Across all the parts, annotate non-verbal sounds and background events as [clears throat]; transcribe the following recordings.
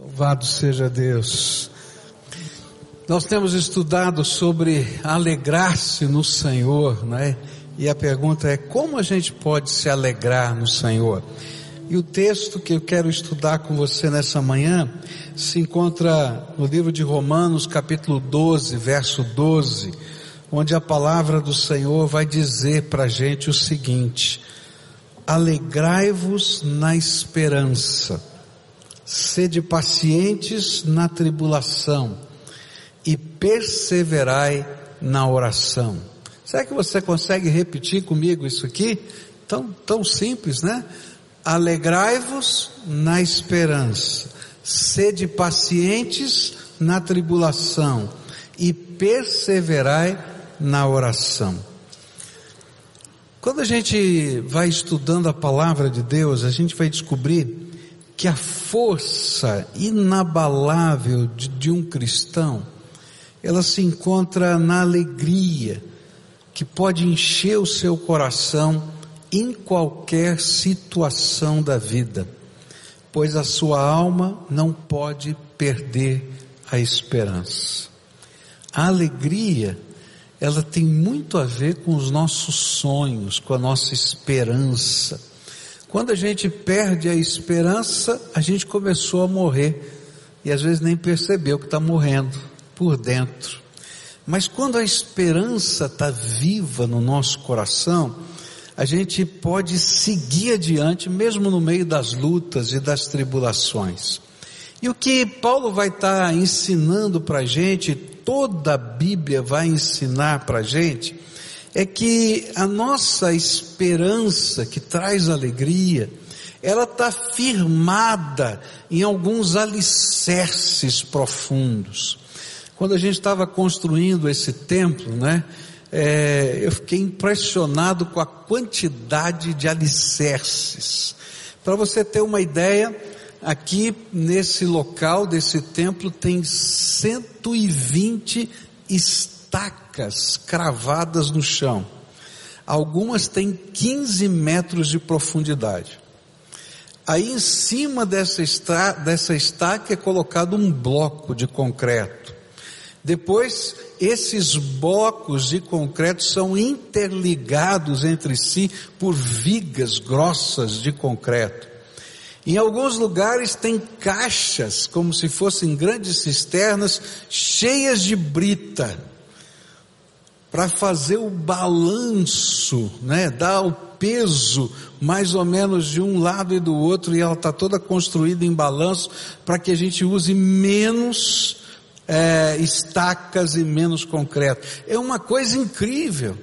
Louvado seja Deus. Nós temos estudado sobre alegrar-se no Senhor, né? E a pergunta é como a gente pode se alegrar no Senhor? E o texto que eu quero estudar com você nessa manhã se encontra no livro de Romanos, capítulo 12, verso 12, onde a palavra do Senhor vai dizer para a gente o seguinte: alegrai-vos na esperança sede pacientes na tribulação e perseverai na oração. Será que você consegue repetir comigo isso aqui? Tão, tão simples, né? Alegrai-vos na esperança, sede pacientes na tribulação e perseverai na oração. Quando a gente vai estudando a palavra de Deus, a gente vai descobrir que a força inabalável de, de um cristão, ela se encontra na alegria que pode encher o seu coração em qualquer situação da vida, pois a sua alma não pode perder a esperança. A alegria, ela tem muito a ver com os nossos sonhos, com a nossa esperança. Quando a gente perde a esperança, a gente começou a morrer e às vezes nem percebeu que está morrendo por dentro. Mas quando a esperança está viva no nosso coração, a gente pode seguir adiante mesmo no meio das lutas e das tribulações. E o que Paulo vai estar tá ensinando para a gente, toda a Bíblia vai ensinar para a gente, é que a nossa esperança que traz alegria, ela está firmada em alguns alicerces profundos. Quando a gente estava construindo esse templo, né, é, eu fiquei impressionado com a quantidade de alicerces. Para você ter uma ideia, aqui nesse local desse templo tem 120 estrelas estacas cravadas no chão. Algumas têm 15 metros de profundidade. Aí em cima dessa, esta, dessa estaca é colocado um bloco de concreto. Depois, esses blocos de concreto são interligados entre si por vigas grossas de concreto. Em alguns lugares tem caixas, como se fossem grandes cisternas, cheias de brita para fazer o balanço, né, dar o peso mais ou menos de um lado e do outro e ela está toda construída em balanço para que a gente use menos é, estacas e menos concreto. É uma coisa incrível.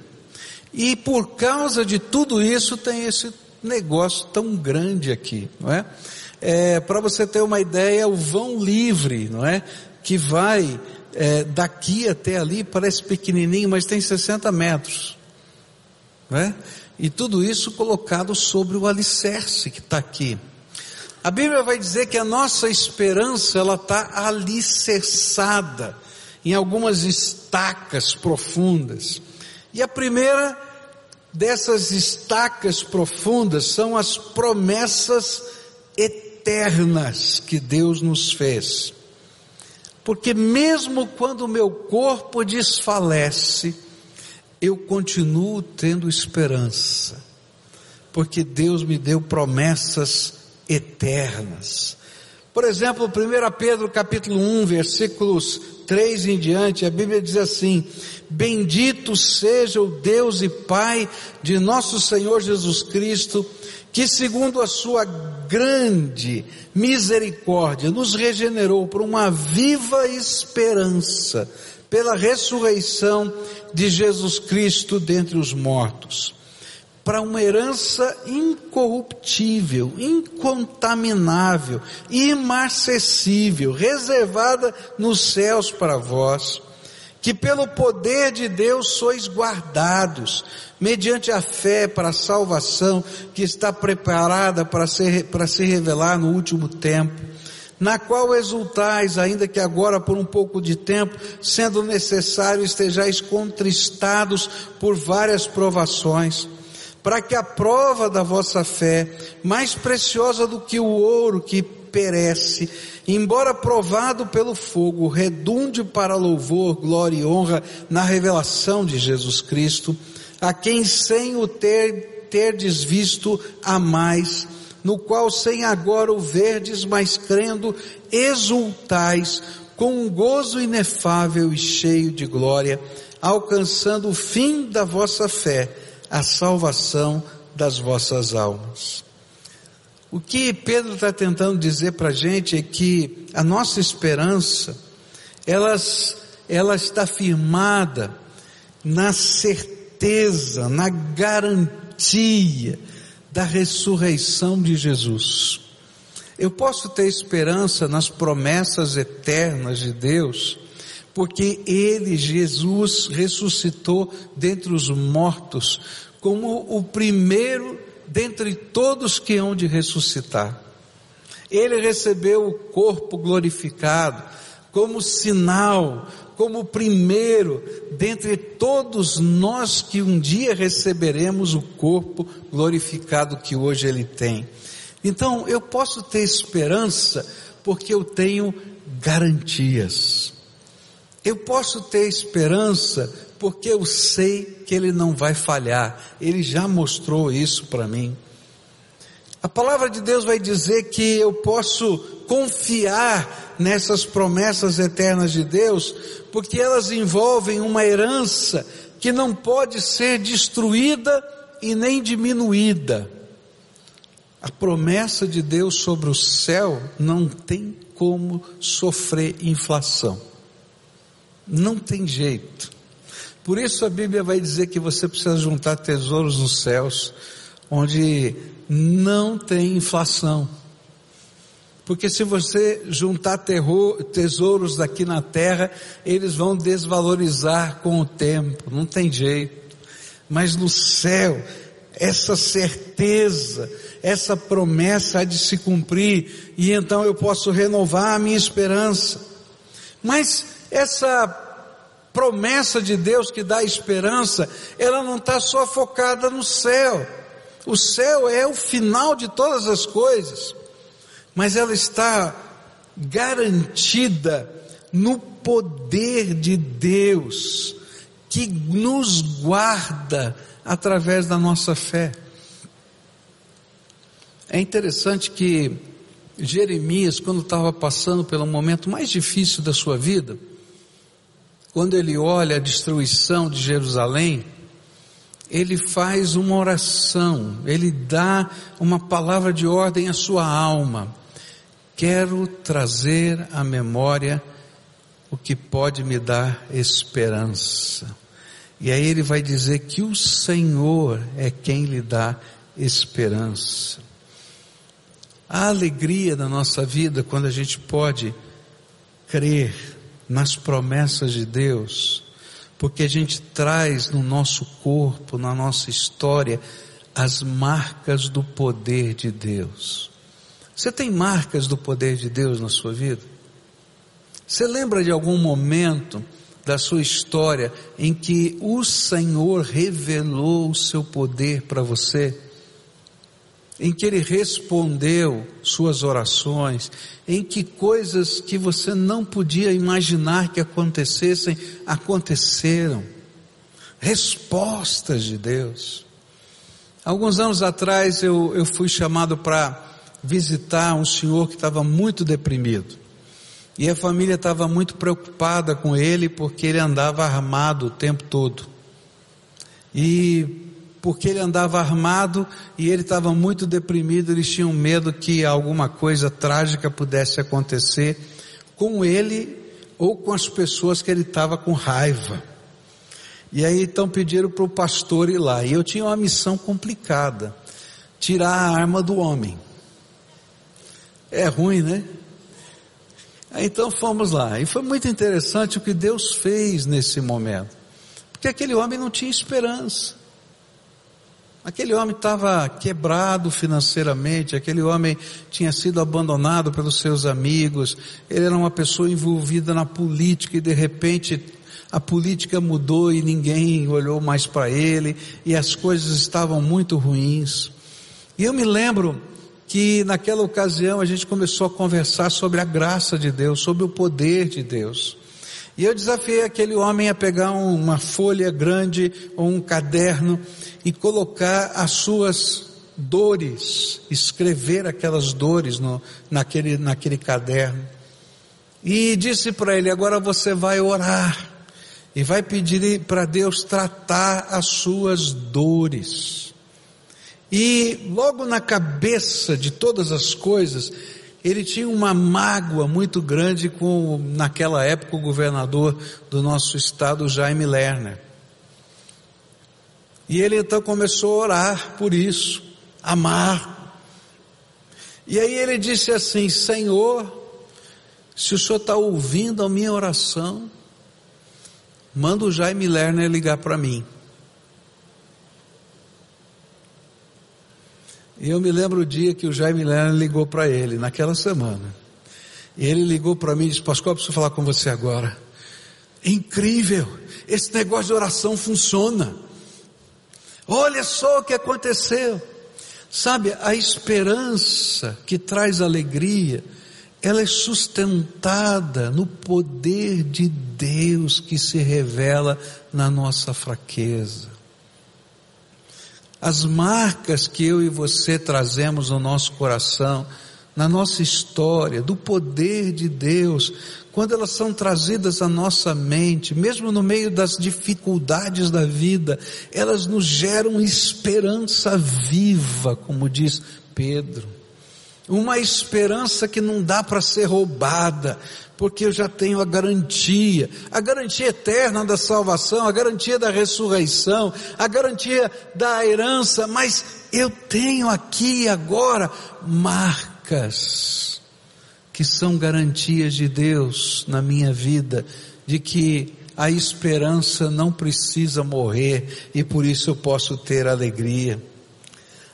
E por causa de tudo isso tem esse negócio tão grande aqui, não é? é para você ter uma ideia, o vão livre, não é? Que vai é, daqui até ali parece pequenininho, mas tem 60 metros. Né? E tudo isso colocado sobre o alicerce que está aqui. A Bíblia vai dizer que a nossa esperança ela está alicerçada em algumas estacas profundas. E a primeira dessas estacas profundas são as promessas eternas que Deus nos fez. Porque mesmo quando o meu corpo desfalece, eu continuo tendo esperança. Porque Deus me deu promessas eternas. Por exemplo, 1 Pedro capítulo 1, versículos 3 em diante, a Bíblia diz assim: Bendito seja o Deus e Pai de nosso Senhor Jesus Cristo, que segundo a sua grande misericórdia nos regenerou por uma viva esperança pela ressurreição de Jesus Cristo dentre os mortos, para uma herança incorruptível, incontaminável, imarcessível, reservada nos céus para vós, que pelo poder de Deus sois guardados mediante a fé para a salvação que está preparada para se, para se revelar no último tempo, na qual exultais, ainda que agora por um pouco de tempo, sendo necessário estejais contristados por várias provações, para que a prova da vossa fé, mais preciosa do que o ouro que perece, embora provado pelo fogo, redunde para louvor, glória e honra na revelação de Jesus Cristo, a quem sem o ter, terdes visto a mais, no qual sem agora o verdes, mas crendo, exultais, com um gozo inefável e cheio de glória, alcançando o fim da vossa fé, a salvação das vossas almas. O que Pedro está tentando dizer para a gente é que a nossa esperança, elas, ela está firmada na certeza, na garantia da ressurreição de Jesus. Eu posso ter esperança nas promessas eternas de Deus, porque Ele, Jesus, ressuscitou dentre os mortos como o primeiro dentre todos que hão de ressuscitar. Ele recebeu o corpo glorificado como sinal, como primeiro dentre todos nós que um dia receberemos o corpo glorificado que hoje ele tem. Então eu posso ter esperança porque eu tenho garantias. Eu posso ter esperança porque eu sei que Ele não vai falhar, Ele já mostrou isso para mim. A palavra de Deus vai dizer que eu posso confiar nessas promessas eternas de Deus, porque elas envolvem uma herança que não pode ser destruída e nem diminuída. A promessa de Deus sobre o céu não tem como sofrer inflação. Não tem jeito. Por isso a Bíblia vai dizer que você precisa juntar tesouros nos céus, onde não tem inflação. Porque se você juntar terror, tesouros daqui na terra, eles vão desvalorizar com o tempo, não tem jeito. Mas no céu, essa certeza, essa promessa há de se cumprir, e então eu posso renovar a minha esperança. Mas essa promessa de Deus que dá esperança, ela não está só focada no céu. O céu é o final de todas as coisas, mas ela está garantida no poder de Deus, que nos guarda através da nossa fé. É interessante que Jeremias, quando estava passando pelo momento mais difícil da sua vida, quando ele olha a destruição de Jerusalém, ele faz uma oração, ele dá uma palavra de ordem à sua alma. Quero trazer à memória o que pode me dar esperança. E aí ele vai dizer que o Senhor é quem lhe dá esperança. A alegria da nossa vida quando a gente pode crer nas promessas de Deus, porque a gente traz no nosso corpo, na nossa história, as marcas do poder de Deus. Você tem marcas do poder de Deus na sua vida? Você lembra de algum momento da sua história em que o Senhor revelou o seu poder para você? Em que ele respondeu suas orações, em que coisas que você não podia imaginar que acontecessem, aconteceram. Respostas de Deus. Alguns anos atrás eu, eu fui chamado para visitar um senhor que estava muito deprimido. E a família estava muito preocupada com ele porque ele andava armado o tempo todo. E porque ele andava armado e ele estava muito deprimido, eles tinham medo que alguma coisa trágica pudesse acontecer com ele ou com as pessoas que ele estava com raiva. E aí então pediram para o pastor ir lá. E eu tinha uma missão complicada: tirar a arma do homem. É ruim, né? Então fomos lá. E foi muito interessante o que Deus fez nesse momento. Porque aquele homem não tinha esperança. Aquele homem estava quebrado financeiramente, aquele homem tinha sido abandonado pelos seus amigos, ele era uma pessoa envolvida na política e de repente a política mudou e ninguém olhou mais para ele e as coisas estavam muito ruins. E eu me lembro que naquela ocasião a gente começou a conversar sobre a graça de Deus, sobre o poder de Deus. E eu desafiei aquele homem a pegar uma folha grande ou um caderno e colocar as suas dores, escrever aquelas dores no, naquele, naquele caderno. E disse para ele: agora você vai orar e vai pedir para Deus tratar as suas dores. E logo na cabeça de todas as coisas, ele tinha uma mágoa muito grande com, naquela época, o governador do nosso estado, Jaime Lerner. E ele então começou a orar por isso, amar. E aí ele disse assim: Senhor, se o senhor está ouvindo a minha oração, manda o Jaime Lerner ligar para mim. E eu me lembro o dia que o Jaime Lerner ligou para ele, naquela semana. E ele ligou para mim e disse, Pascoal, preciso falar com você agora. incrível, esse negócio de oração funciona. Olha só o que aconteceu. Sabe, a esperança que traz alegria, ela é sustentada no poder de Deus que se revela na nossa fraqueza. As marcas que eu e você trazemos no nosso coração, na nossa história, do poder de Deus, quando elas são trazidas à nossa mente, mesmo no meio das dificuldades da vida, elas nos geram esperança viva, como diz Pedro. Uma esperança que não dá para ser roubada, porque eu já tenho a garantia, a garantia eterna da salvação, a garantia da ressurreição, a garantia da herança, mas eu tenho aqui agora marcas que são garantias de Deus na minha vida, de que a esperança não precisa morrer e por isso eu posso ter alegria.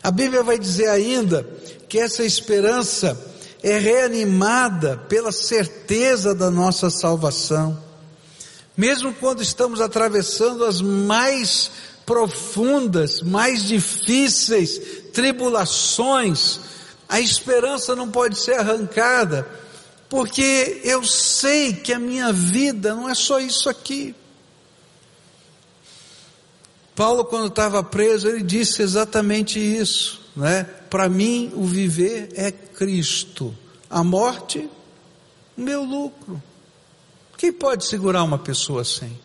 A Bíblia vai dizer ainda que essa esperança é reanimada pela certeza da nossa salvação. Mesmo quando estamos atravessando as mais profundas, mais difíceis tribulações, a esperança não pode ser arrancada, porque eu sei que a minha vida não é só isso aqui. Paulo, quando estava preso, ele disse exatamente isso, né? Para mim, o viver é Cristo, a morte, meu lucro. Quem pode segurar uma pessoa assim?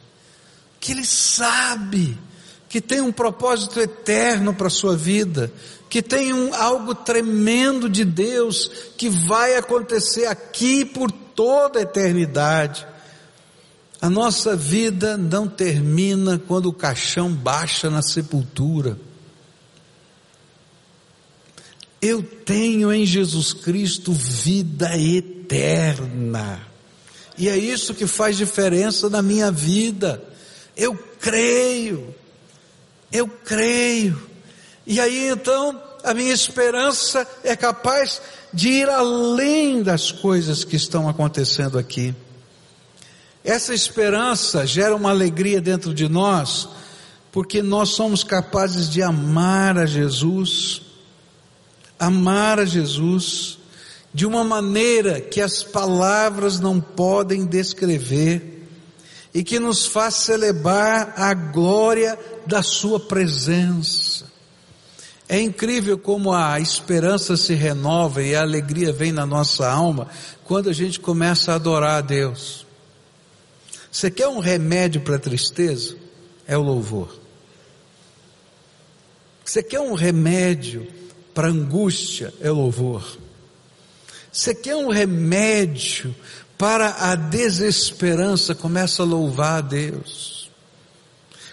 Que ele sabe que tem um propósito eterno para a sua vida, que tem um, algo tremendo de Deus que vai acontecer aqui por toda a eternidade. A nossa vida não termina quando o caixão baixa na sepultura. Eu tenho em Jesus Cristo vida eterna. E é isso que faz diferença na minha vida. Eu creio. Eu creio. E aí então a minha esperança é capaz de ir além das coisas que estão acontecendo aqui. Essa esperança gera uma alegria dentro de nós, porque nós somos capazes de amar a Jesus amar a Jesus de uma maneira que as palavras não podem descrever e que nos faz celebrar a glória da Sua presença. É incrível como a esperança se renova e a alegria vem na nossa alma quando a gente começa a adorar a Deus. Você quer um remédio para a tristeza? É o louvor. Você quer um remédio para angústia é louvor. Você quer um remédio para a desesperança, começa a louvar a Deus.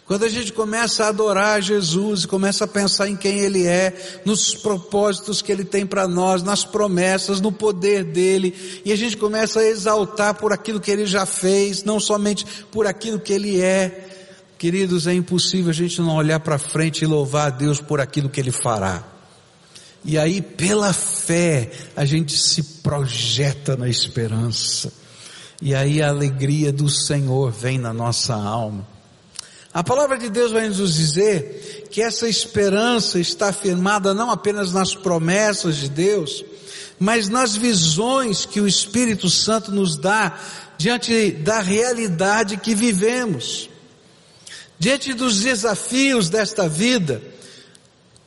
Quando a gente começa a adorar Jesus e começa a pensar em quem Ele é, nos propósitos que Ele tem para nós, nas promessas, no poder dEle, e a gente começa a exaltar por aquilo que Ele já fez, não somente por aquilo que Ele é. Queridos, é impossível a gente não olhar para frente e louvar a Deus por aquilo que Ele fará. E aí, pela fé, a gente se projeta na esperança. E aí a alegria do Senhor vem na nossa alma. A palavra de Deus vai nos dizer que essa esperança está firmada não apenas nas promessas de Deus, mas nas visões que o Espírito Santo nos dá diante da realidade que vivemos. Diante dos desafios desta vida,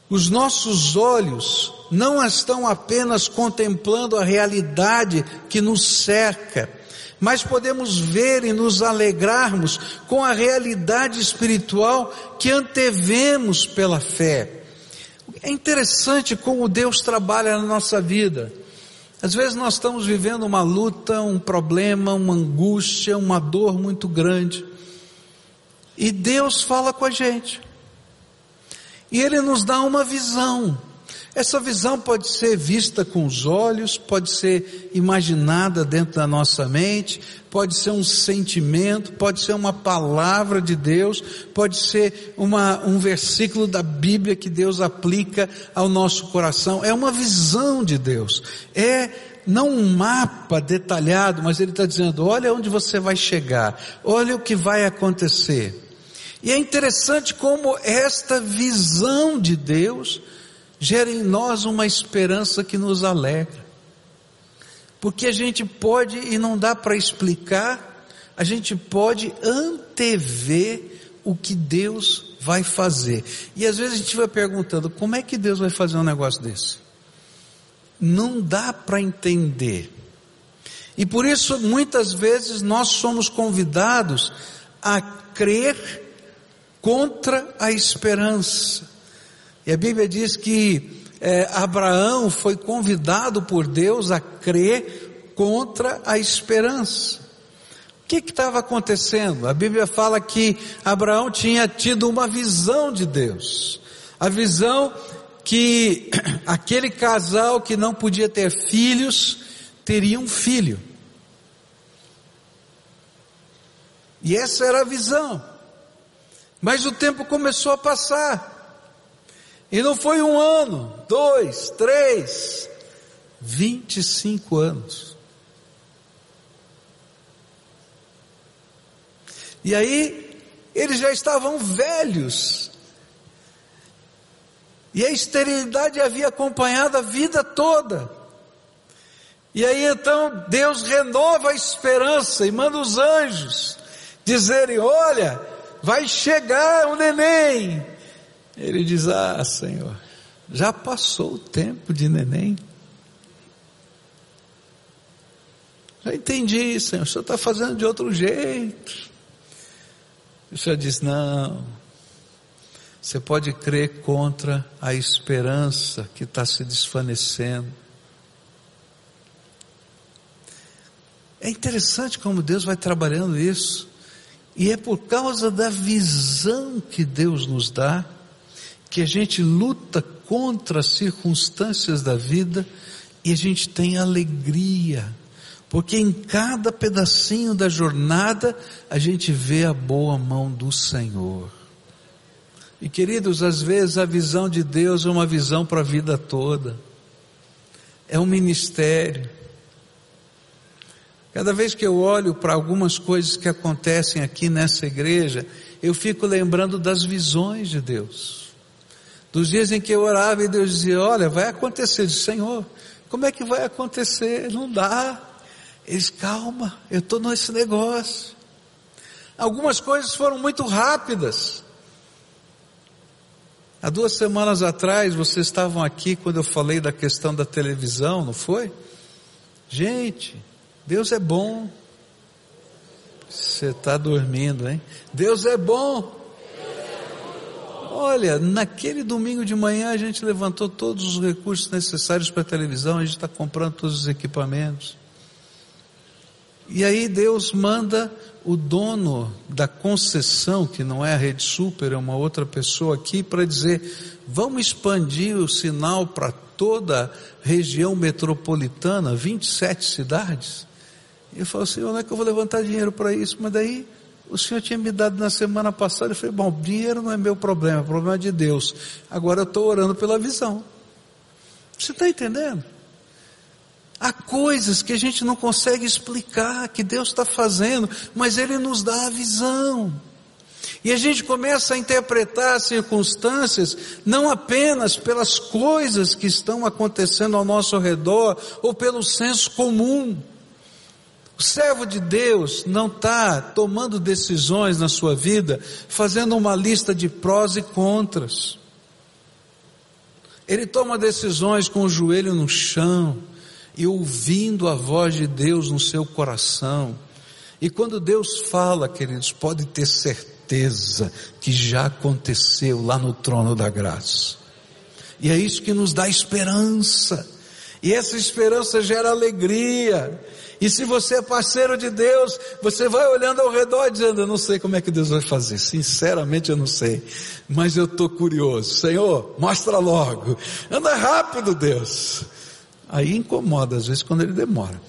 os nossos olhos não estão apenas contemplando a realidade que nos cerca, mas podemos ver e nos alegrarmos com a realidade espiritual que antevemos pela fé. É interessante como Deus trabalha na nossa vida. Às vezes nós estamos vivendo uma luta, um problema, uma angústia, uma dor muito grande. E Deus fala com a gente. E Ele nos dá uma visão. Essa visão pode ser vista com os olhos, pode ser imaginada dentro da nossa mente, pode ser um sentimento, pode ser uma palavra de Deus, pode ser uma, um versículo da Bíblia que Deus aplica ao nosso coração. É uma visão de Deus. É não um mapa detalhado, mas Ele está dizendo: olha onde você vai chegar, olha o que vai acontecer. E é interessante como esta visão de Deus gera em nós uma esperança que nos alegra. Porque a gente pode, e não dá para explicar, a gente pode antever o que Deus vai fazer. E às vezes a gente vai perguntando, como é que Deus vai fazer um negócio desse? Não dá para entender. E por isso muitas vezes nós somos convidados a crer contra a esperança. E a Bíblia diz que é, Abraão foi convidado por Deus a crer contra a esperança. O que estava acontecendo? A Bíblia fala que Abraão tinha tido uma visão de Deus. A visão que [clears throat] aquele casal que não podia ter filhos teria um filho. E essa era a visão. Mas o tempo começou a passar. E não foi um ano, dois, três, vinte e cinco anos. E aí, eles já estavam velhos. E a esterilidade havia acompanhado a vida toda. E aí então Deus renova a esperança e manda os anjos dizerem: Olha, vai chegar o neném. Ele diz: Ah, Senhor, já passou o tempo de neném. Já entendi, Senhor, o Senhor está fazendo de outro jeito. O Senhor diz: Não, você pode crer contra a esperança que está se desvanecendo. É interessante como Deus vai trabalhando isso. E é por causa da visão que Deus nos dá, que a gente luta contra as circunstâncias da vida e a gente tem alegria, porque em cada pedacinho da jornada a gente vê a boa mão do Senhor. E queridos, às vezes a visão de Deus é uma visão para a vida toda, é um ministério, Cada vez que eu olho para algumas coisas que acontecem aqui nessa igreja, eu fico lembrando das visões de Deus. Dos dias em que eu orava e Deus dizia: Olha, vai acontecer. Disse, Senhor, como é que vai acontecer? Não dá. Eles, calma, eu estou nesse negócio. Algumas coisas foram muito rápidas. Há duas semanas atrás, vocês estavam aqui quando eu falei da questão da televisão, não foi? Gente, Deus é bom. Você está dormindo, hein? Deus é bom. Olha, naquele domingo de manhã a gente levantou todos os recursos necessários para a televisão, a gente está comprando todos os equipamentos. E aí Deus manda o dono da concessão, que não é a Rede Super, é uma outra pessoa aqui, para dizer: vamos expandir o sinal para toda a região metropolitana, 27 cidades. Eu falo, Senhor, onde é que eu vou levantar dinheiro para isso? Mas daí o Senhor tinha me dado na semana passada, eu falei, bom, dinheiro não é meu problema, é problema de Deus. Agora eu estou orando pela visão. Você está entendendo? Há coisas que a gente não consegue explicar, que Deus está fazendo, mas Ele nos dá a visão. E a gente começa a interpretar as circunstâncias não apenas pelas coisas que estão acontecendo ao nosso redor ou pelo senso comum. O servo de Deus não está tomando decisões na sua vida fazendo uma lista de prós e contras. Ele toma decisões com o joelho no chão e ouvindo a voz de Deus no seu coração. E quando Deus fala, queridos, pode ter certeza que já aconteceu lá no trono da graça. E é isso que nos dá esperança. E essa esperança gera alegria. E se você é parceiro de Deus, você vai olhando ao redor dizendo: Eu não sei como é que Deus vai fazer. Sinceramente, eu não sei. Mas eu estou curioso. Senhor, mostra logo. Anda rápido, Deus. Aí incomoda às vezes quando ele demora.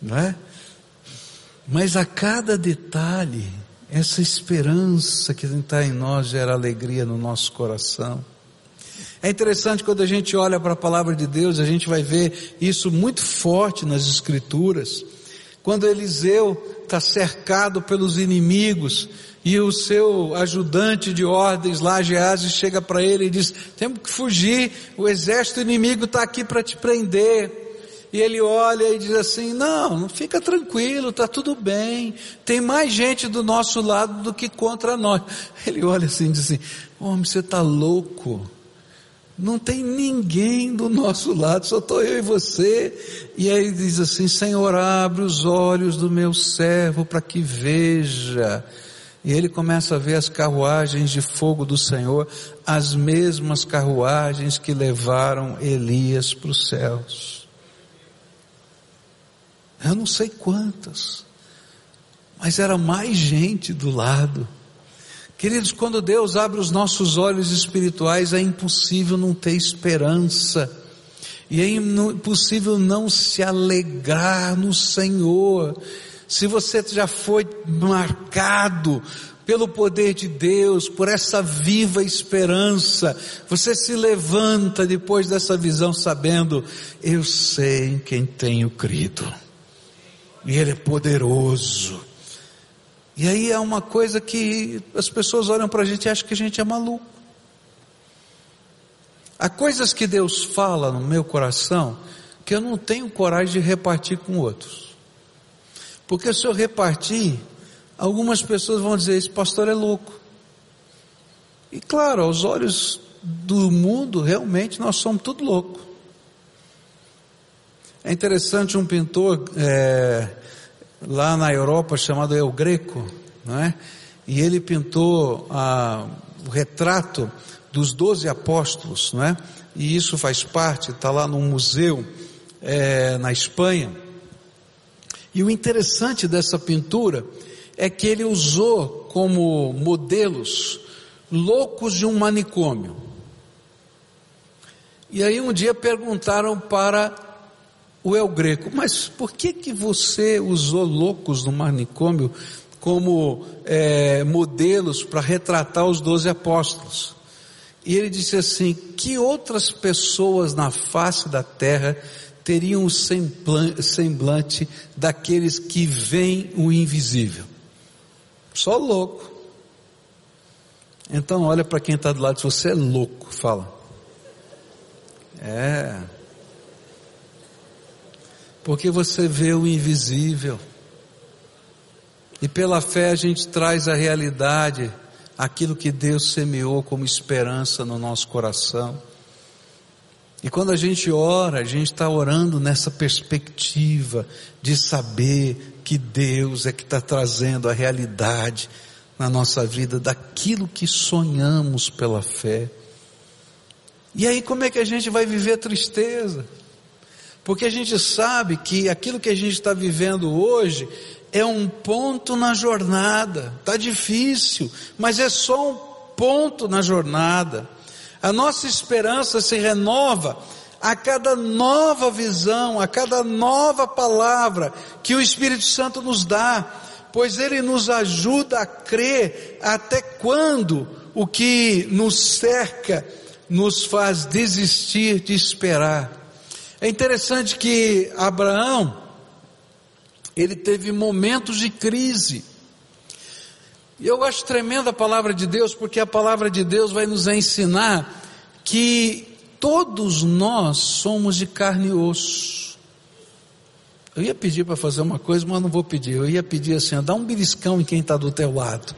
Não é? Mas a cada detalhe, essa esperança que está em nós gera alegria no nosso coração. É interessante quando a gente olha para a palavra de Deus, a gente vai ver isso muito forte nas Escrituras. Quando Eliseu está cercado pelos inimigos e o seu ajudante de ordens lá, Geazi, chega para ele e diz: Temos que fugir, o exército inimigo está aqui para te prender. E ele olha e diz assim: Não, não fica tranquilo, está tudo bem. Tem mais gente do nosso lado do que contra nós. Ele olha assim e diz assim: Homem, você está louco. Não tem ninguém do nosso lado, só estou eu e você. E aí diz assim: Senhor, abre os olhos do meu servo para que veja. E ele começa a ver as carruagens de fogo do Senhor, as mesmas carruagens que levaram Elias para os céus. Eu não sei quantas, mas era mais gente do lado. Queridos, quando Deus abre os nossos olhos espirituais, é impossível não ter esperança. E é impossível não se alegrar no Senhor. Se você já foi marcado pelo poder de Deus, por essa viva esperança, você se levanta depois dessa visão sabendo, eu sei em quem tenho crido e Ele é poderoso. E aí é uma coisa que as pessoas olham para a gente e acham que a gente é maluco. Há coisas que Deus fala no meu coração que eu não tenho coragem de repartir com outros. Porque se eu repartir, algumas pessoas vão dizer: esse pastor é louco. E claro, aos olhos do mundo, realmente nós somos tudo louco. É interessante um pintor é, lá na Europa chamado El Greco, não é? E ele pintou a, o retrato dos doze apóstolos, não é? E isso faz parte, está lá num museu é, na Espanha. E o interessante dessa pintura é que ele usou como modelos loucos de um manicômio. E aí um dia perguntaram para o El Greco, mas por que que você usou loucos no manicômio como é, modelos para retratar os doze apóstolos? E ele disse assim, que outras pessoas na face da terra teriam o semblante daqueles que veem o invisível? Só louco. Então olha para quem está do lado, se você é louco, fala. É, porque você vê o invisível. E pela fé a gente traz a realidade, aquilo que Deus semeou como esperança no nosso coração. E quando a gente ora, a gente está orando nessa perspectiva de saber que Deus é que está trazendo a realidade na nossa vida daquilo que sonhamos pela fé. E aí como é que a gente vai viver tristeza? Porque a gente sabe que aquilo que a gente está vivendo hoje é um ponto na jornada. Está difícil, mas é só um ponto na jornada. A nossa esperança se renova a cada nova visão, a cada nova palavra que o Espírito Santo nos dá, pois ele nos ajuda a crer até quando o que nos cerca nos faz desistir de esperar. É interessante que Abraão, ele teve momentos de crise. E eu acho tremenda a palavra de Deus, porque a palavra de Deus vai nos ensinar que todos nós somos de carne e osso. Eu ia pedir para fazer uma coisa, mas não vou pedir. Eu ia pedir assim, dá um beliscão em quem está do teu lado.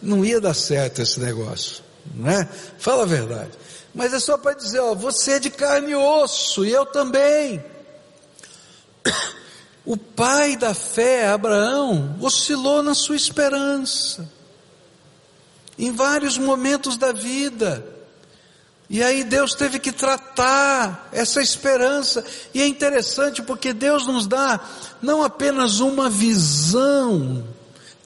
Não ia dar certo esse negócio, não é? Fala a verdade. Mas é só para dizer, ó, você é de carne e osso, e eu também. [coughs] O pai da fé, Abraão, oscilou na sua esperança, em vários momentos da vida. E aí Deus teve que tratar essa esperança. E é interessante porque Deus nos dá não apenas uma visão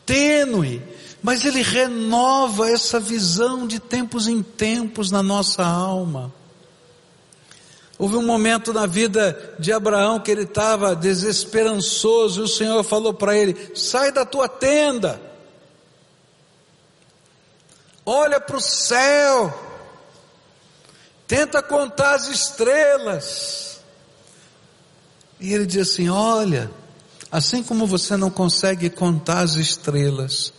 tênue, mas Ele renova essa visão de tempos em tempos na nossa alma. Houve um momento na vida de Abraão que ele estava desesperançoso e o Senhor falou para ele: sai da tua tenda, olha para o céu, tenta contar as estrelas. E ele diz assim: olha, assim como você não consegue contar as estrelas,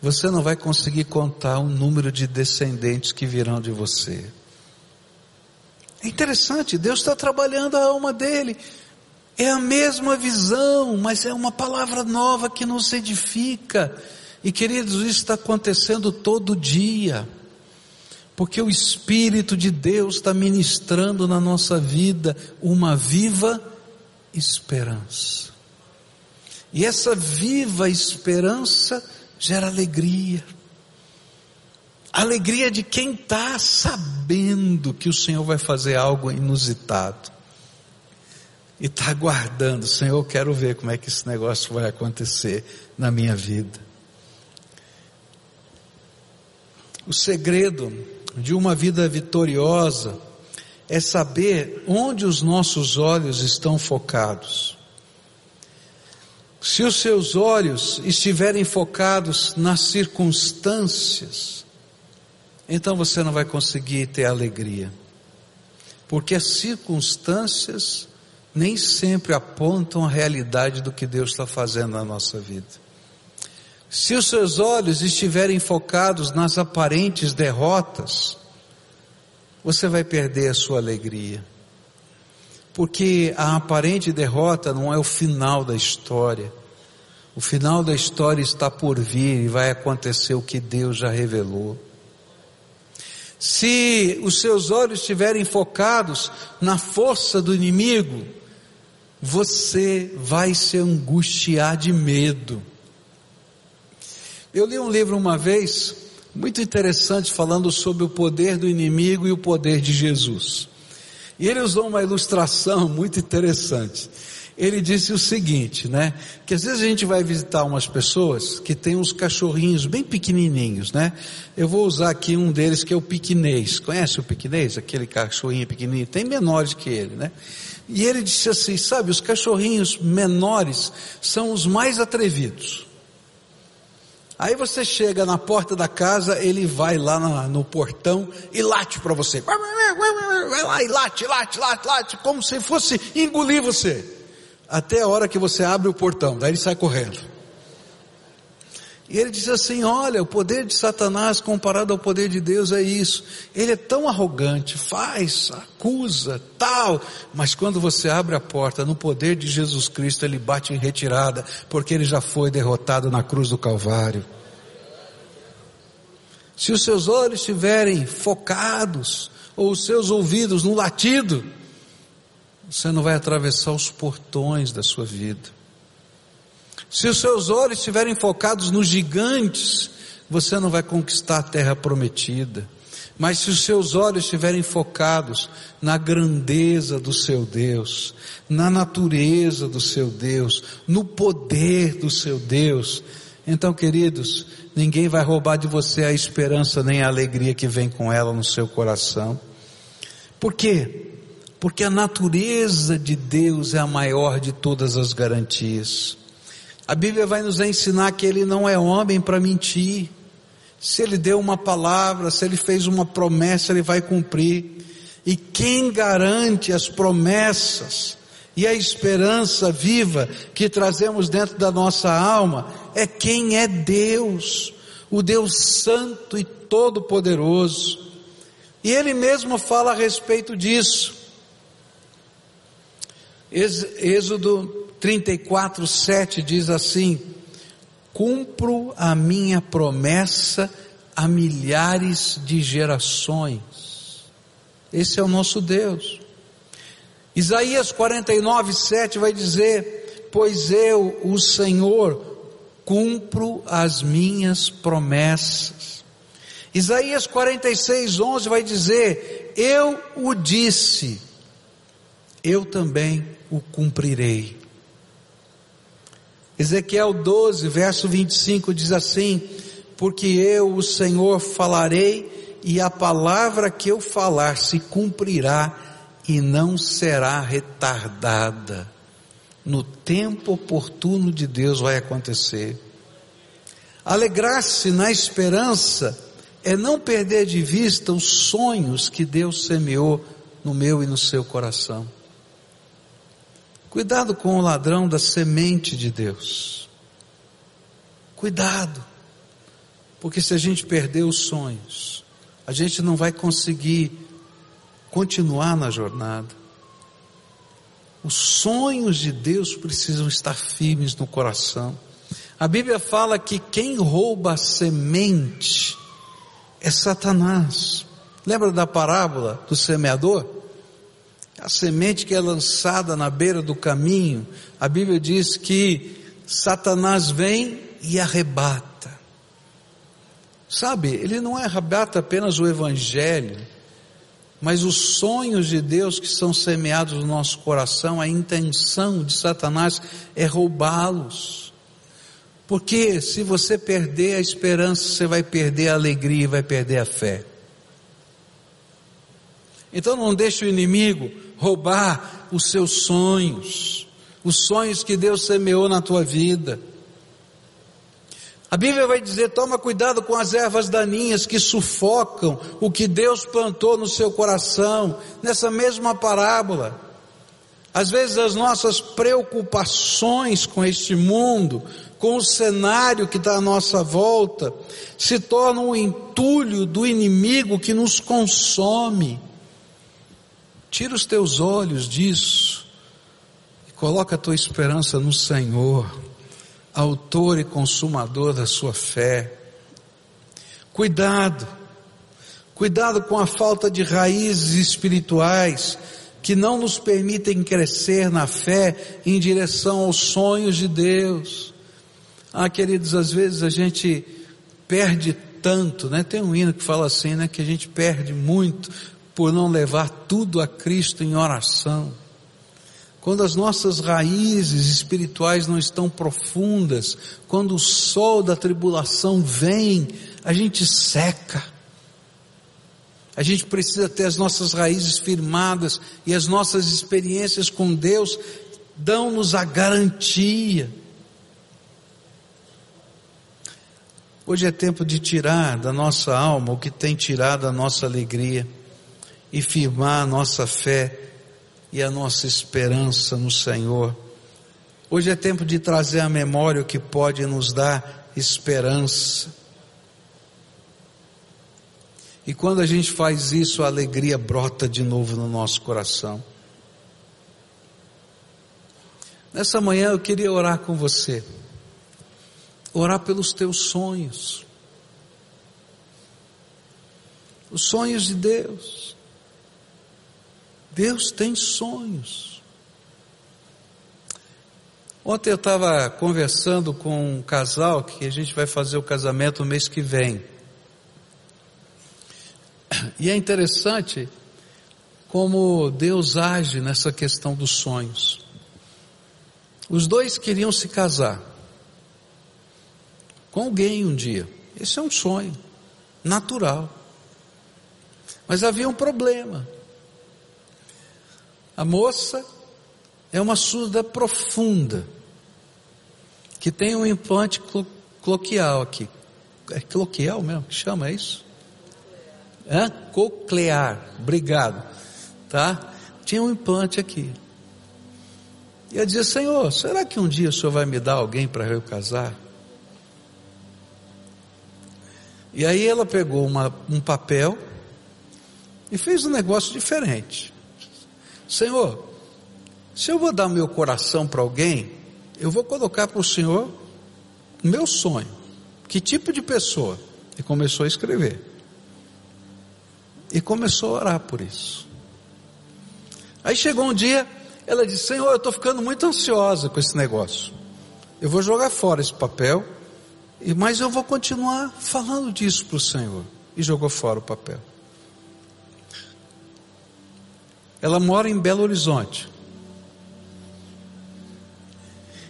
você não vai conseguir contar o número de descendentes que virão de você. É interessante, Deus está trabalhando a alma dele. É a mesma visão, mas é uma palavra nova que nos edifica. E queridos, isso está acontecendo todo dia. Porque o Espírito de Deus está ministrando na nossa vida uma viva esperança. E essa viva esperança gera alegria alegria de quem está sabendo que o Senhor vai fazer algo inusitado. E está aguardando, Senhor, eu quero ver como é que esse negócio vai acontecer na minha vida. O segredo de uma vida vitoriosa é saber onde os nossos olhos estão focados. Se os seus olhos estiverem focados nas circunstâncias, então você não vai conseguir ter alegria. Porque as circunstâncias nem sempre apontam a realidade do que Deus está fazendo na nossa vida. Se os seus olhos estiverem focados nas aparentes derrotas, você vai perder a sua alegria. Porque a aparente derrota não é o final da história. O final da história está por vir e vai acontecer o que Deus já revelou. Se os seus olhos estiverem focados na força do inimigo, você vai se angustiar de medo. Eu li um livro uma vez, muito interessante, falando sobre o poder do inimigo e o poder de Jesus. E ele usou uma ilustração muito interessante ele disse o seguinte, né? Que às vezes a gente vai visitar umas pessoas que têm uns cachorrinhos bem pequenininhos, né? Eu vou usar aqui um deles que é o piquinês. Conhece o piquinês? Aquele cachorrinho pequenininho. Tem menores que ele, né? E ele disse assim, sabe, os cachorrinhos menores são os mais atrevidos. Aí você chega na porta da casa, ele vai lá no, no portão e late para você. Vai lá e late, late, late, late, como se fosse engolir você até a hora que você abre o portão, daí ele sai correndo. E ele diz assim: Olha, o poder de Satanás comparado ao poder de Deus é isso. Ele é tão arrogante, faz, acusa, tal, mas quando você abre a porta no poder de Jesus Cristo, ele bate em retirada, porque ele já foi derrotado na cruz do Calvário. Se os seus olhos estiverem focados, ou os seus ouvidos no latido, você não vai atravessar os portões da sua vida. Se os seus olhos estiverem focados nos gigantes, você não vai conquistar a terra prometida. Mas se os seus olhos estiverem focados na grandeza do seu Deus, na natureza do seu Deus, no poder do seu Deus, então, queridos, ninguém vai roubar de você a esperança nem a alegria que vem com ela no seu coração. Por quê? porque a natureza de Deus é a maior de todas as garantias. A Bíblia vai nos ensinar que Ele não é homem para mentir. Se Ele deu uma palavra, se Ele fez uma promessa, Ele vai cumprir. E quem garante as promessas e a esperança viva que trazemos dentro da nossa alma é quem é Deus. o Deus Santo e Todo-Poderoso. E ele mesmo fala a respeito disso. Êxodo 34, 7 diz assim: Cumpro a minha promessa a milhares de gerações. Esse é o nosso Deus. Isaías 49, 7 vai dizer: Pois eu, o Senhor, cumpro as minhas promessas. Isaías 46, 11 vai dizer: Eu o disse, eu também o cumprirei. Ezequiel 12, verso 25 diz assim: porque eu, o Senhor, falarei e a palavra que eu falar se cumprirá e não será retardada. No tempo oportuno de Deus vai acontecer. Alegrar-se na esperança é não perder de vista os sonhos que Deus semeou no meu e no seu coração. Cuidado com o ladrão da semente de Deus. Cuidado. Porque se a gente perder os sonhos, a gente não vai conseguir continuar na jornada. Os sonhos de Deus precisam estar firmes no coração. A Bíblia fala que quem rouba a semente é Satanás. Lembra da parábola do semeador? A semente que é lançada na beira do caminho, a Bíblia diz que Satanás vem e arrebata. Sabe, ele não arrebata apenas o Evangelho, mas os sonhos de Deus que são semeados no nosso coração, a intenção de Satanás é roubá-los. Porque se você perder a esperança, você vai perder a alegria e vai perder a fé. Então não deixe o inimigo roubar os seus sonhos, os sonhos que Deus semeou na tua vida. A Bíblia vai dizer: toma cuidado com as ervas daninhas que sufocam o que Deus plantou no seu coração, nessa mesma parábola. Às vezes as nossas preocupações com este mundo, com o cenário que está à nossa volta, se tornam o um entulho do inimigo que nos consome. Tira os teus olhos disso e coloca a tua esperança no Senhor autor e consumador da sua fé. Cuidado, cuidado com a falta de raízes espirituais que não nos permitem crescer na fé em direção aos sonhos de Deus. Ah, queridos, às vezes a gente perde tanto, né? Tem um hino que fala assim, né? Que a gente perde muito por não levar tudo a Cristo em oração. Quando as nossas raízes espirituais não estão profundas, quando o sol da tribulação vem, a gente seca. A gente precisa ter as nossas raízes firmadas e as nossas experiências com Deus dão-nos a garantia. Hoje é tempo de tirar da nossa alma o que tem tirado a nossa alegria e firmar a nossa fé e a nossa esperança no Senhor. Hoje é tempo de trazer à memória o que pode nos dar esperança. E quando a gente faz isso, a alegria brota de novo no nosso coração. Nessa manhã eu queria orar com você. Orar pelos teus sonhos. Os sonhos de Deus. Deus tem sonhos. Ontem eu estava conversando com um casal que a gente vai fazer o casamento no mês que vem. E é interessante como Deus age nessa questão dos sonhos. Os dois queriam se casar com alguém um dia. Esse é um sonho natural. Mas havia um problema. A moça é uma surda profunda, que tem um implante cloquial aqui. É cloquial mesmo que chama é isso? É? Coclear, obrigado. Tá? Tinha um implante aqui. E eu dizia, Senhor, será que um dia o Senhor vai me dar alguém para eu casar? E aí ela pegou uma, um papel e fez um negócio diferente. Senhor, se eu vou dar meu coração para alguém, eu vou colocar para o Senhor meu sonho. Que tipo de pessoa? E começou a escrever. E começou a orar por isso. Aí chegou um dia, ela disse: Senhor, eu estou ficando muito ansiosa com esse negócio. Eu vou jogar fora esse papel, mas eu vou continuar falando disso para o Senhor. E jogou fora o papel. Ela mora em Belo Horizonte.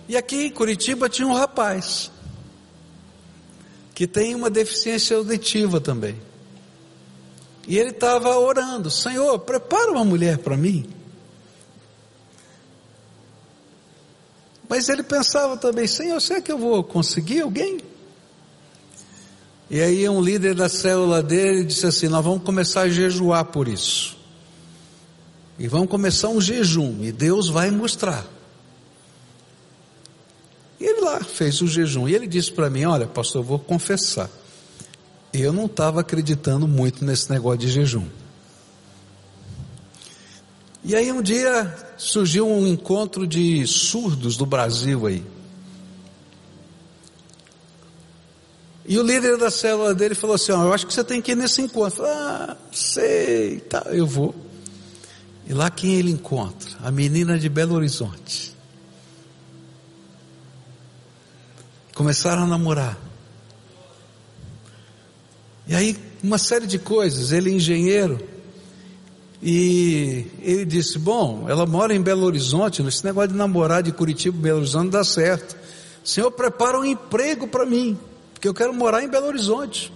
E aqui em Curitiba tinha um rapaz que tem uma deficiência auditiva também. E ele estava orando: Senhor, prepara uma mulher para mim. Mas ele pensava também: Senhor, será que eu vou conseguir alguém? E aí um líder da célula dele disse assim: Nós vamos começar a jejuar por isso. E vamos começar um jejum, e Deus vai mostrar. E ele lá fez o jejum, e ele disse para mim: Olha, pastor, eu vou confessar. Eu não estava acreditando muito nesse negócio de jejum. E aí um dia surgiu um encontro de surdos do Brasil aí. E o líder da célula dele falou assim: oh, Eu acho que você tem que ir nesse encontro. Eu falei, ah, sei, tá, eu vou. E lá quem ele encontra? A menina de Belo Horizonte. Começaram a namorar. E aí, uma série de coisas. Ele é engenheiro. E ele disse: Bom, ela mora em Belo Horizonte. Esse negócio de namorar de Curitiba Belo Horizonte não dá certo. Senhor, prepara um emprego para mim. Porque eu quero morar em Belo Horizonte.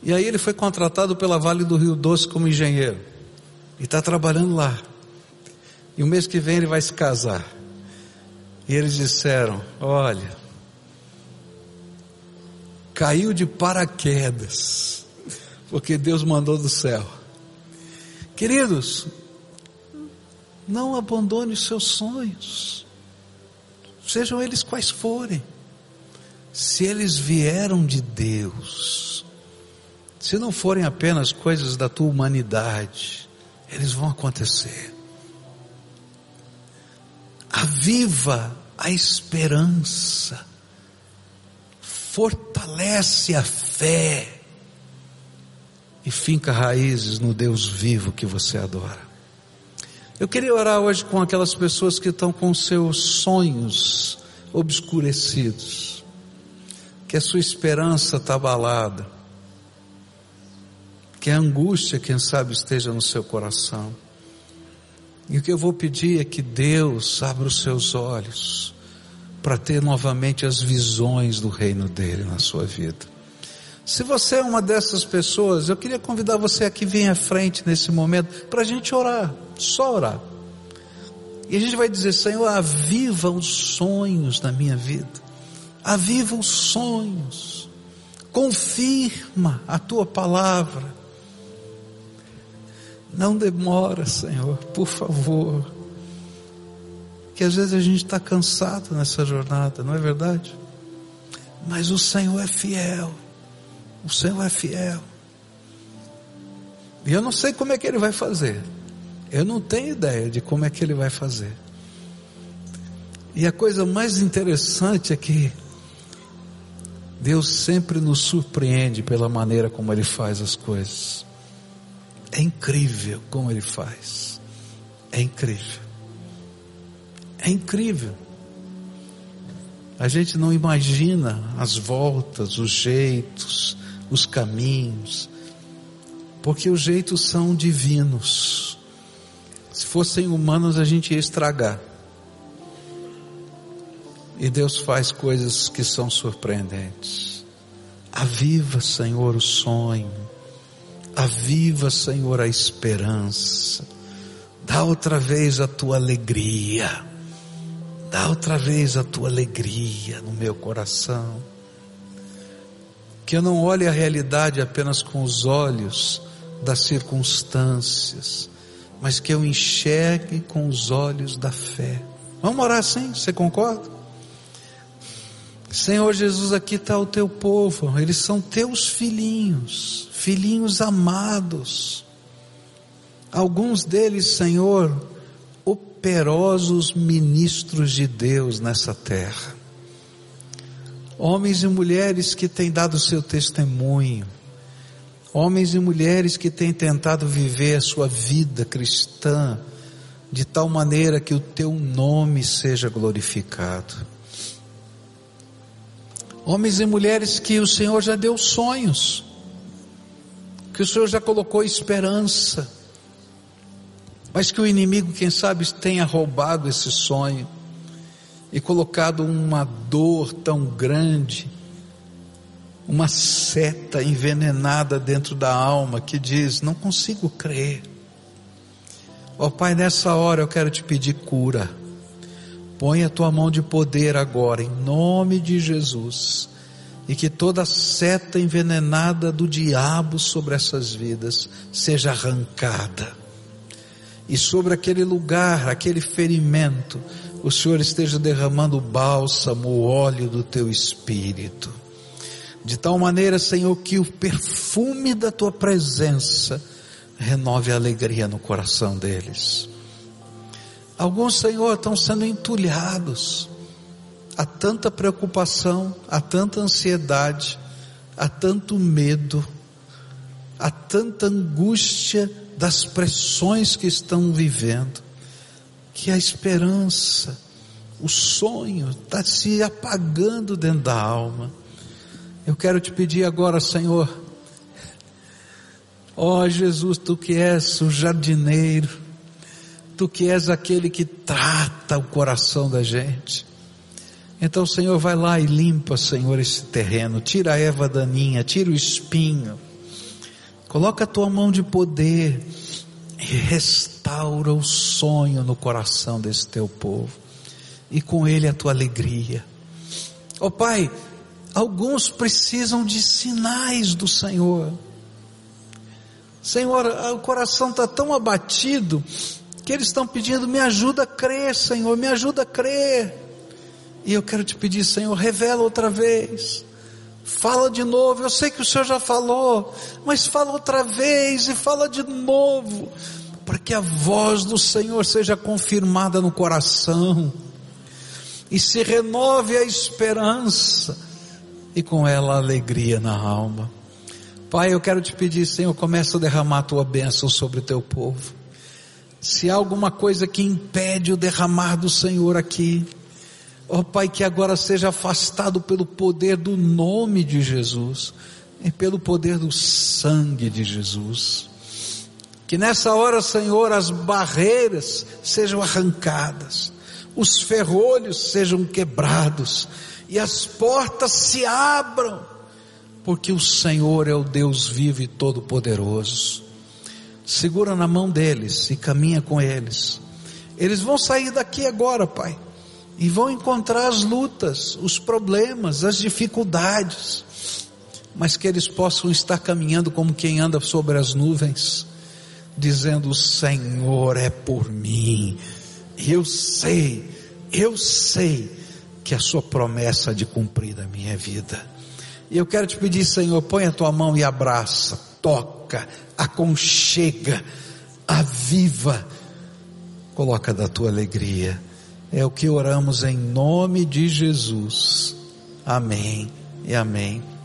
E aí ele foi contratado pela Vale do Rio Doce como engenheiro. E está trabalhando lá. E o mês que vem ele vai se casar. E eles disseram: Olha, caiu de paraquedas, porque Deus mandou do céu. Queridos, não abandone os seus sonhos, sejam eles quais forem, se eles vieram de Deus, se não forem apenas coisas da tua humanidade, eles vão acontecer. Aviva a esperança, fortalece a fé e finca raízes no Deus vivo que você adora. Eu queria orar hoje com aquelas pessoas que estão com seus sonhos obscurecidos, que a sua esperança está abalada que a angústia, quem sabe, esteja no seu coração. E o que eu vou pedir é que Deus abra os seus olhos para ter novamente as visões do reino dele na sua vida. Se você é uma dessas pessoas, eu queria convidar você aqui vir à frente nesse momento para a gente orar, só orar. E a gente vai dizer, Senhor, aviva os sonhos na minha vida, aviva os sonhos, confirma a tua palavra, não demora, Senhor, por favor. Que às vezes a gente está cansado nessa jornada, não é verdade? Mas o Senhor é fiel. O Senhor é fiel. E eu não sei como é que Ele vai fazer. Eu não tenho ideia de como é que Ele vai fazer. E a coisa mais interessante é que Deus sempre nos surpreende pela maneira como Ele faz as coisas. É incrível como ele faz. É incrível. É incrível. A gente não imagina as voltas, os jeitos, os caminhos, porque os jeitos são divinos. Se fossem humanos, a gente ia estragar. E Deus faz coisas que são surpreendentes. Aviva, Senhor, o sonho Aviva, Senhor, a esperança. Dá outra vez a tua alegria. Dá outra vez a tua alegria no meu coração. Que eu não olhe a realidade apenas com os olhos das circunstâncias, mas que eu enxergue com os olhos da fé. Vamos orar assim? Você concorda? Senhor Jesus, aqui está o teu povo, eles são teus filhinhos, filhinhos amados. Alguns deles, Senhor, operosos ministros de Deus nessa terra. Homens e mulheres que têm dado seu testemunho, homens e mulheres que têm tentado viver a sua vida cristã de tal maneira que o teu nome seja glorificado. Homens e mulheres que o Senhor já deu sonhos, que o Senhor já colocou esperança, mas que o inimigo, quem sabe, tenha roubado esse sonho e colocado uma dor tão grande, uma seta envenenada dentro da alma que diz: Não consigo crer. Ó oh, Pai, nessa hora eu quero te pedir cura. Põe a tua mão de poder agora, em nome de Jesus, e que toda seta envenenada do diabo sobre essas vidas seja arrancada. E sobre aquele lugar, aquele ferimento, o Senhor esteja derramando o bálsamo, o óleo do teu espírito. De tal maneira, Senhor, que o perfume da tua presença renove a alegria no coração deles. Alguns, Senhor, estão sendo entulhados. Há tanta preocupação, há tanta ansiedade, há tanto medo, há tanta angústia das pressões que estão vivendo, que a esperança, o sonho está se apagando dentro da alma. Eu quero te pedir agora, Senhor, Ó oh, Jesus, tu que és o jardineiro, tu que és aquele que trata o coração da gente. Então, Senhor, vai lá e limpa, Senhor, esse terreno, tira a erva daninha, tira o espinho, coloca a tua mão de poder e restaura o sonho no coração desse teu povo, e com ele a tua alegria. Ó oh, Pai, alguns precisam de sinais do Senhor, Senhor, o coração está tão abatido que eles estão pedindo: me ajuda a crer, Senhor, me ajuda a crer. E eu quero te pedir, Senhor, revela outra vez. Fala de novo, eu sei que o Senhor já falou, mas fala outra vez e fala de novo, para que a voz do Senhor seja confirmada no coração e se renove a esperança e com ela a alegria na alma. Pai, eu quero te pedir, Senhor, começa a derramar a tua bênção sobre o teu povo. Se há alguma coisa que impede o derramar do Senhor aqui, ó oh, Pai, que agora seja afastado pelo poder do nome de Jesus e pelo poder do sangue de Jesus. Que nessa hora, Senhor, as barreiras sejam arrancadas, os ferrolhos sejam quebrados e as portas se abram porque o Senhor é o Deus vivo e todo-poderoso. Segura na mão deles e caminha com eles. Eles vão sair daqui agora, Pai, e vão encontrar as lutas, os problemas, as dificuldades, mas que eles possam estar caminhando como quem anda sobre as nuvens, dizendo: O Senhor é por mim. Eu sei, eu sei que a Sua promessa de cumprir da minha vida. E eu quero te pedir, Senhor, põe a tua mão e abraça, toca, aconchega, aviva, coloca da tua alegria. É o que oramos em nome de Jesus. Amém e amém.